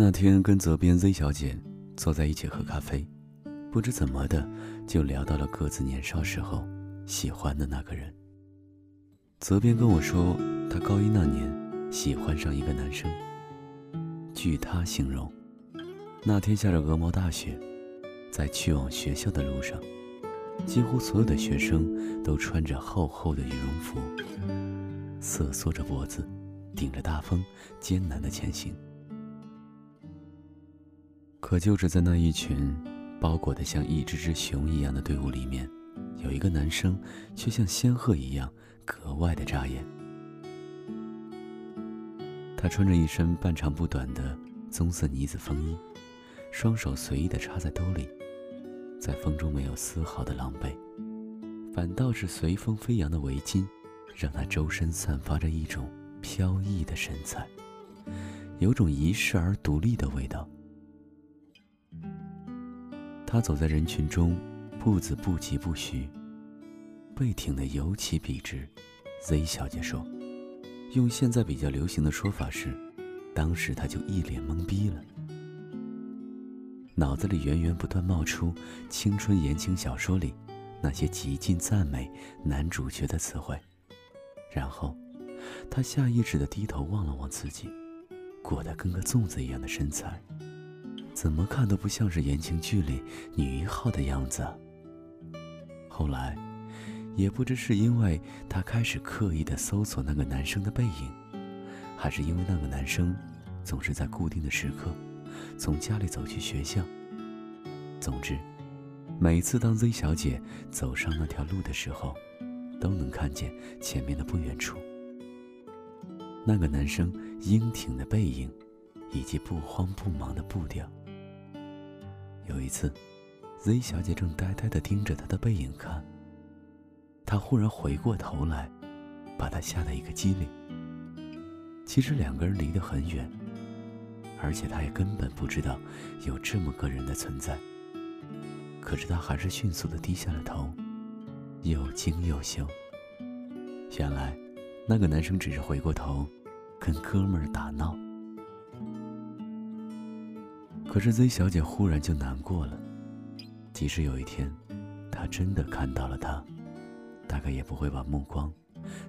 那天跟责编 Z 小姐坐在一起喝咖啡，不知怎么的就聊到了各自年少时候喜欢的那个人。责编跟我说，他高一那年喜欢上一个男生。据他形容，那天下着鹅毛大雪，在去往学校的路上，几乎所有的学生都穿着厚厚的羽绒服，瑟缩着脖子，顶着大风，艰难的前行。可就是在那一群包裹得像一只只熊一样的队伍里面，有一个男生却像仙鹤一样格外的扎眼。他穿着一身半长不短的棕色呢子风衣，双手随意地插在兜里，在风中没有丝毫的狼狈，反倒是随风飞扬的围巾，让他周身散发着一种飘逸的神采，有种遗世而独立的味道。他走在人群中，步子不疾不徐，背挺得尤其笔直。Z 小姐说：“用现在比较流行的说法是，当时他就一脸懵逼了，脑子里源源不断冒出青春言情小说里那些极尽赞美男主角的词汇，然后他下意识地低头望了望自己，裹得跟个粽子一样的身材。”怎么看都不像是言情剧里女一号的样子。后来，也不知是因为她开始刻意的搜索那个男生的背影，还是因为那个男生总是在固定的时刻从家里走去学校。总之，每次当 Z 小姐走上那条路的时候，都能看见前面的不远处，那个男生英挺的背影，以及不慌不忙的步调。有一次，Z 小姐正呆呆地盯着他的背影看，他忽然回过头来，把她吓得一个激灵。其实两个人离得很远，而且他也根本不知道有这么个人的存在。可是他还是迅速地低下了头，又惊又羞。原来，那个男生只是回过头，跟哥们儿打闹。可是 Z 小姐忽然就难过了，即使有一天，她真的看到了他，大概也不会把目光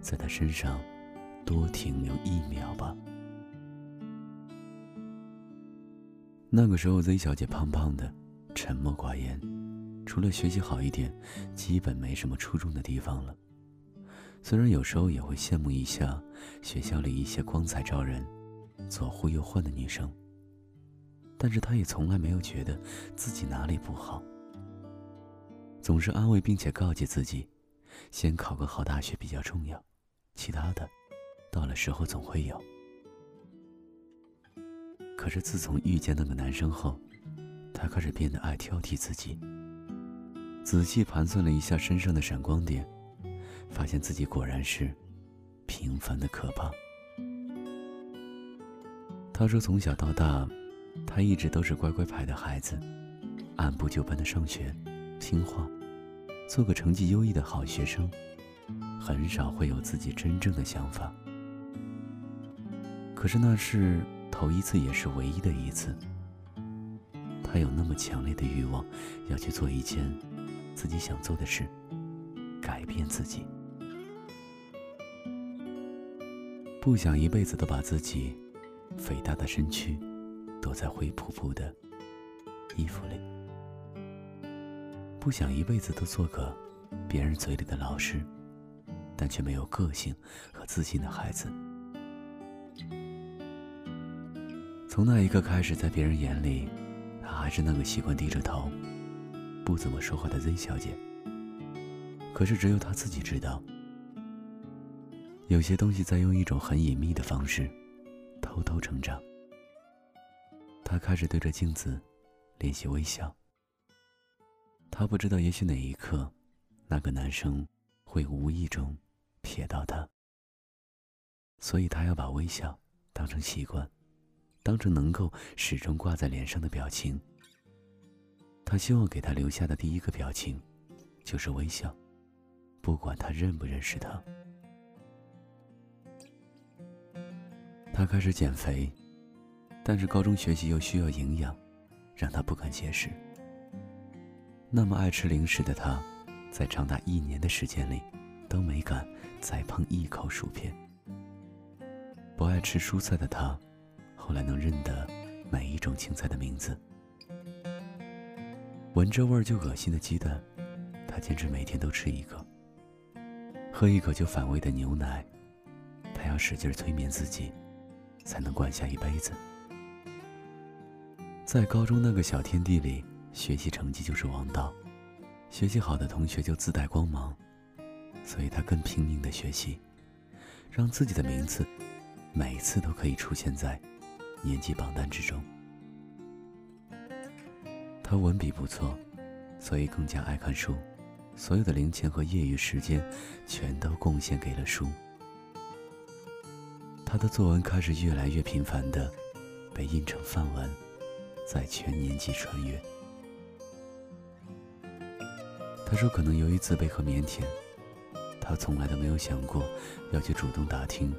在他身上多停留一秒吧。那个时候，Z 小姐胖胖的，沉默寡言，除了学习好一点，基本没什么出众的地方了。虽然有时候也会羡慕一下学校里一些光彩照人、左呼右唤的女生。但是他也从来没有觉得自己哪里不好，总是安慰并且告诫自己，先考个好大学比较重要，其他的，到了时候总会有。可是自从遇见那个男生后，他开始变得爱挑剔自己。仔细盘算了一下身上的闪光点，发现自己果然是平凡的可怕。他说从小到大。他一直都是乖乖牌的孩子，按部就班的上学，听话，做个成绩优异的好学生，很少会有自己真正的想法。可是那是头一次，也是唯一的一次。他有那么强烈的欲望，要去做一件自己想做的事，改变自己，不想一辈子都把自己肥大的身躯。躲在灰扑扑的衣服里，不想一辈子都做个别人嘴里的老师，但却没有个性和自信的孩子。从那一刻开始，在别人眼里，她还是那个习惯低着头、不怎么说话的 Z 小姐。可是只有她自己知道，有些东西在用一种很隐秘的方式偷偷成长。他开始对着镜子练习微笑。他不知道，也许哪一刻，那个男生会无意中瞥到他，所以他要把微笑当成习惯，当成能够始终挂在脸上的表情。他希望给他留下的第一个表情就是微笑，不管他认不认识他。他开始减肥。但是高中学习又需要营养，让他不敢节食。那么爱吃零食的他，在长达一年的时间里，都没敢再碰一口薯片。不爱吃蔬菜的他，后来能认得每一种青菜的名字。闻着味儿就恶心的鸡蛋，他坚持每天都吃一个。喝一口就反胃的牛奶，他要使劲催眠自己，才能灌下一杯子。在高中那个小天地里，学习成绩就是王道，学习好的同学就自带光芒，所以他更拼命的学习，让自己的名字。每次都可以出现在年级榜单之中。他文笔不错，所以更加爱看书，所有的零钱和业余时间全都贡献给了书。他的作文开始越来越频繁的被印成范文，在全年级穿越。他说：“可能由于自卑和腼腆，他从来都没有想过要去主动打听。”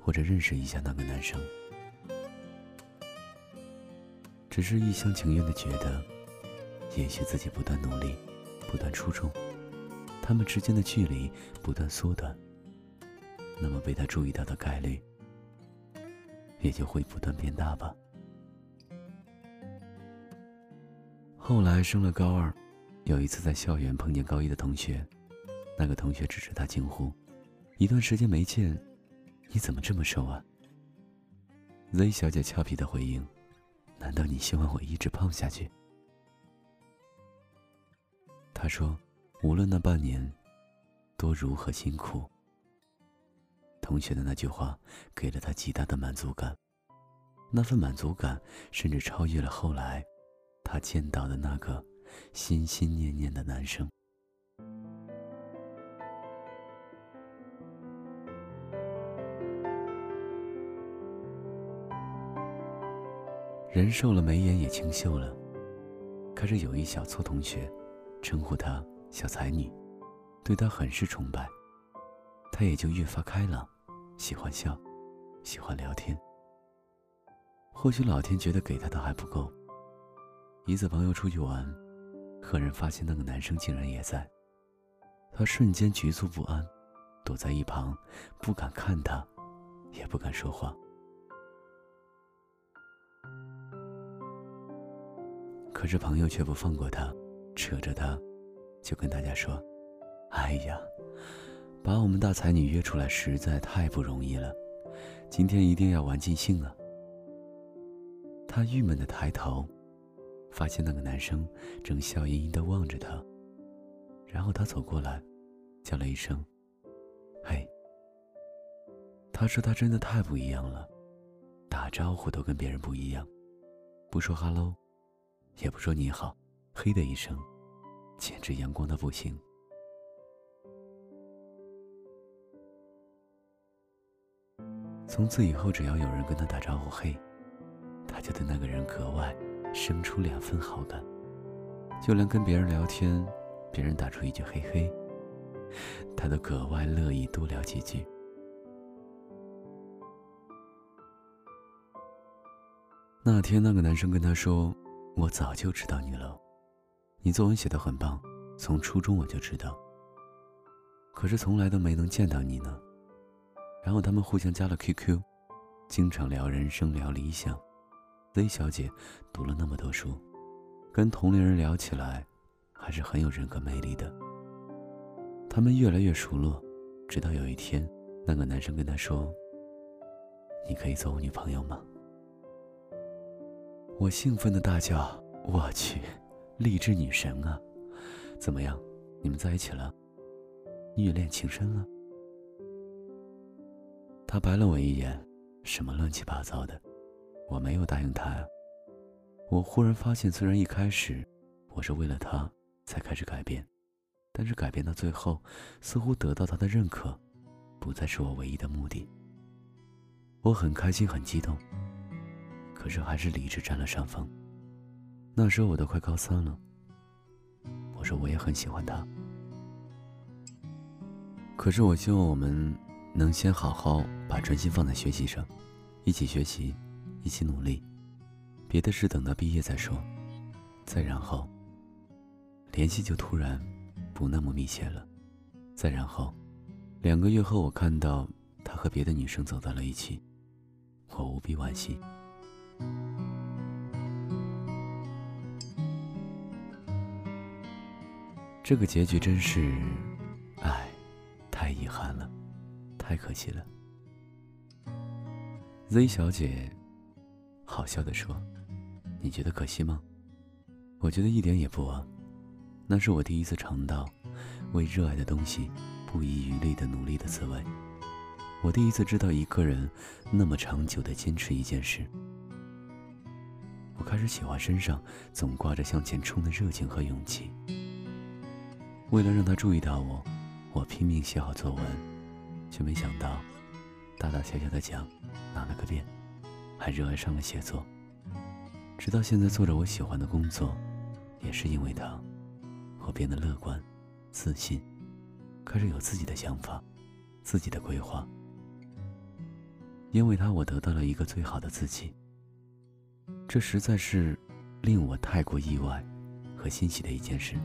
或者认识一下那个男生，只是一厢情愿的觉得，也许自己不断努力，不断出众，他们之间的距离不断缩短，那么被他注意到的概率也就会不断变大吧。后来升了高二，有一次在校园碰见高一的同学，那个同学指着他惊呼：“一段时间没见。”你怎么这么瘦啊？Z 小姐俏皮的回应：“难道你希望我一直胖下去？”他说：“无论那半年多如何辛苦，同学的那句话给了他极大的满足感，那份满足感甚至超越了后来他见到的那个心心念念的男生。”人瘦了，眉眼也清秀了。开始有一小撮同学，称呼她小才女，对她很是崇拜。她也就越发开朗，喜欢笑，喜欢聊天。或许老天觉得给她的还不够。一次朋友出去玩，赫然发现那个男生竟然也在，她瞬间局促不安，躲在一旁，不敢看他，也不敢说话。可是朋友却不放过他，扯着他，就跟大家说：“哎呀，把我们大才女约出来实在太不容易了，今天一定要玩尽兴啊！”他郁闷的抬头，发现那个男生正笑盈盈的望着他，然后他走过来，叫了一声：“嘿。”他说他真的太不一样了，打招呼都跟别人不一样，不说 “hello”。也不说你好，嘿的一声，简直阳光的不行。从此以后，只要有人跟他打招呼嘿，他就对那个人格外生出两分好感。就连跟别人聊天，别人打出一句嘿嘿，他都格外乐意多聊几句。那天，那个男生跟他说。我早就知道你了，你作文写的很棒，从初中我就知道。可是从来都没能见到你呢。然后他们互相加了 QQ，经常聊人生、聊理想。Z 小姐读了那么多书，跟同龄人聊起来，还是很有人格魅力的。他们越来越熟络，直到有一天，那个男生跟她说：“你可以做我女朋友吗？”我兴奋的大叫：“我去，励志女神啊！怎么样，你们在一起了？虐恋情深了？”他白了我一眼：“什么乱七八糟的？我没有答应他呀。”我忽然发现，虽然一开始我是为了他才开始改变，但是改变到最后，似乎得到他的认可，不再是我唯一的目的。我很开心，很激动。可是还是理智占了上风。那时候我都快高三了。我说我也很喜欢他。可是我希望我们能先好好把专心放在学习上，一起学习，一起努力，别的事等到毕业再说。再然后，联系就突然不那么密切了。再然后，两个月后我看到他和别的女生走到了一起，我无比惋惜。这个结局真是，唉，太遗憾了，太可惜了。Z 小姐好笑的说：“你觉得可惜吗？我觉得一点也不啊。那是我第一次尝到为热爱的东西不遗余力的努力的滋味。我第一次知道一个人那么长久的坚持一件事。我开始喜欢身上总挂着向前冲的热情和勇气。”为了让他注意到我，我拼命写好作文，却没想到，大大小小的奖拿了个遍，还热爱上了写作。直到现在做着我喜欢的工作，也是因为他，我变得乐观、自信，开始有自己的想法、自己的规划。因为他，我得到了一个最好的自己。这实在是令我太过意外和欣喜的一件事。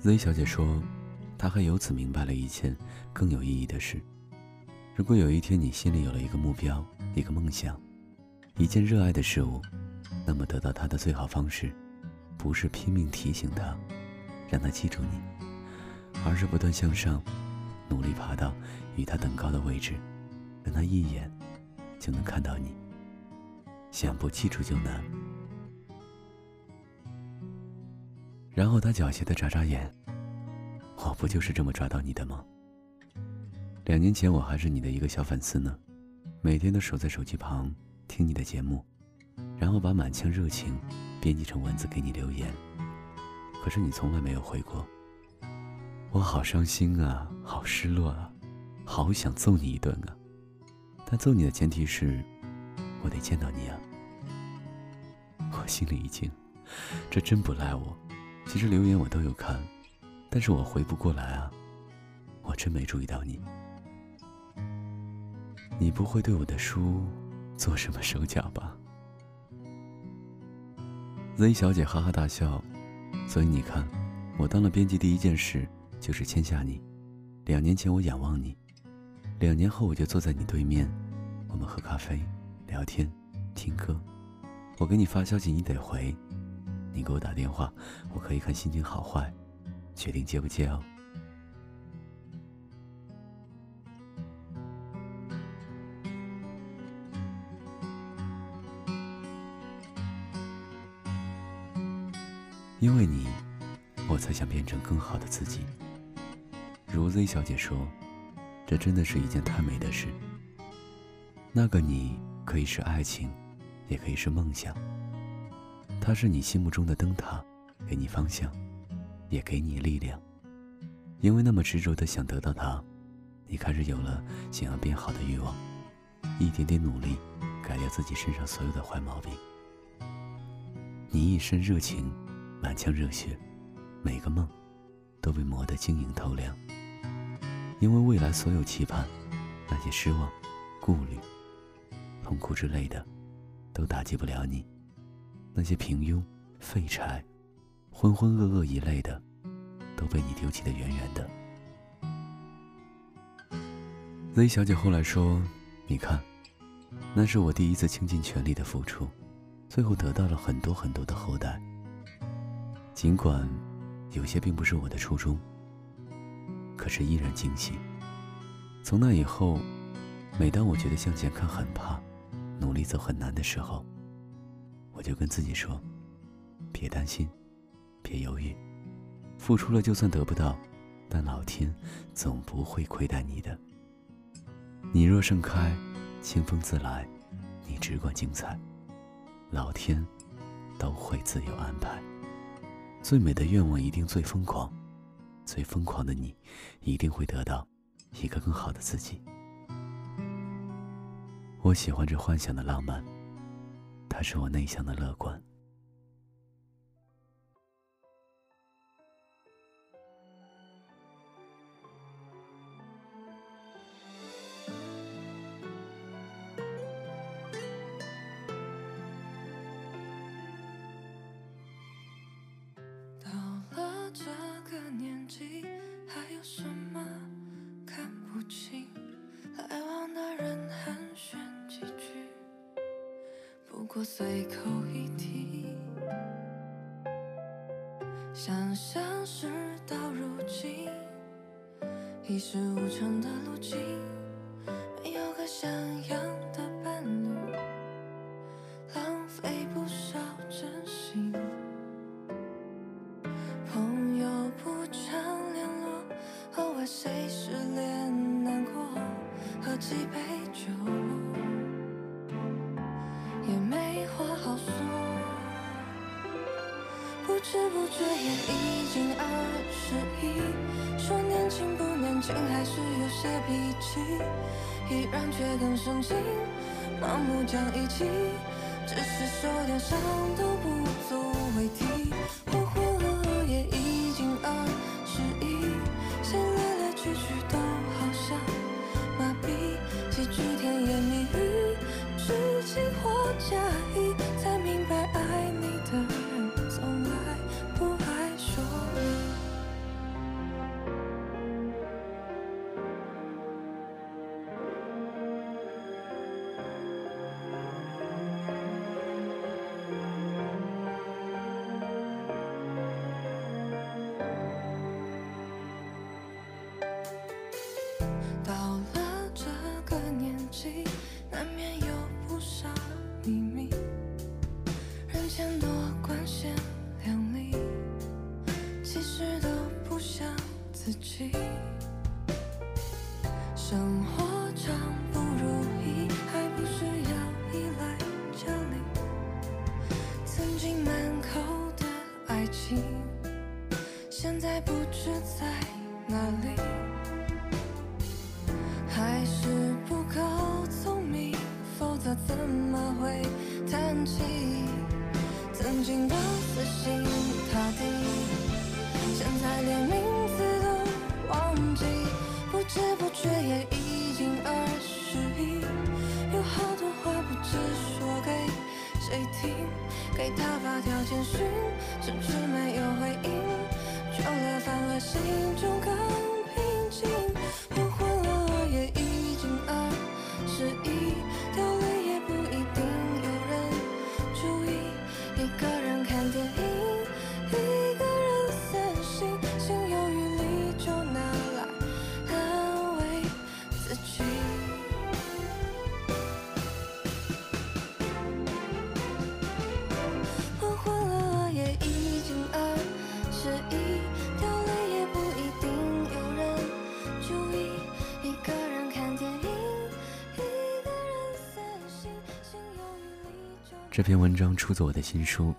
Z 小姐说：“她还由此明白了一件更有意义的事。如果有一天你心里有了一个目标、一个梦想、一件热爱的事物，那么得到它的最好方式，不是拼命提醒他，让他记住你，而是不断向上，努力爬到与他等高的位置，让他一眼就能看到你。想不记住就难。”然后他狡黠的眨眨眼，我不就是这么抓到你的吗？两年前我还是你的一个小粉丝呢，每天都守在手机旁听你的节目，然后把满腔热情编辑成文字给你留言，可是你从来没有回过，我好伤心啊，好失落啊，好想揍你一顿啊！但揍你的前提是，我得见到你啊！我心里一惊，这真不赖我。其实留言我都有看，但是我回不过来啊！我真没注意到你。你不会对我的书做什么手脚吧？Z 小姐哈哈大笑。所以你看，我当了编辑第一件事就是签下你。两年前我仰望你，两年后我就坐在你对面，我们喝咖啡、聊天、听歌。我给你发消息，你得回。你给我打电话，我可以看心情好坏，决定接不接哦。因为你，我才想变成更好的自己。如 Z 小姐说，这真的是一件太美的事。那个你可以是爱情，也可以是梦想。它是你心目中的灯塔，给你方向，也给你力量。因为那么执着的想得到它，你开始有了想要变好的欲望，一点点努力，改掉自己身上所有的坏毛病。你一身热情，满腔热血，每个梦都被磨得晶莹透亮。因为未来所有期盼，那些失望、顾虑、痛苦之类的，都打击不了你。那些平庸、废柴、浑浑噩噩一类的，都被你丢弃的远远的。Z 小姐后来说：“你看，那是我第一次倾尽全力的付出，最后得到了很多很多的后代。尽管有些并不是我的初衷，可是依然惊喜。从那以后，每当我觉得向前看很怕，努力走很难的时候。”我就跟自己说，别担心，别犹豫，付出了就算得不到，但老天总不会亏待你的。你若盛开，清风自来；你只管精彩，老天都会自有安排。最美的愿望一定最疯狂，最疯狂的你一定会得到一个更好的自己。我喜欢这幻想的浪漫。它是我内向的乐观。随口一提。想象事到如今，一事无成的路径，不知不觉也已经二十一，说年轻不年轻，还是有些脾气，依然却更深情，盲目讲义气，只是受点伤都不足为提。情。生活给他发条简讯，甚至没有回应，久了反而心中更这篇文章出自我的新书《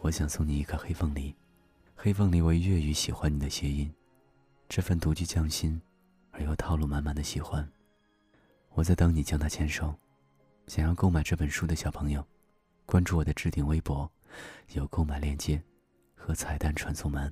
我想送你一颗黑凤梨》，黑凤梨为粤语“喜欢你”的谐音。这份独具匠心而又套路满满的喜欢，我在等你将它签收。想要购买这本书的小朋友，关注我的置顶微博，有购买链接和彩蛋传送门。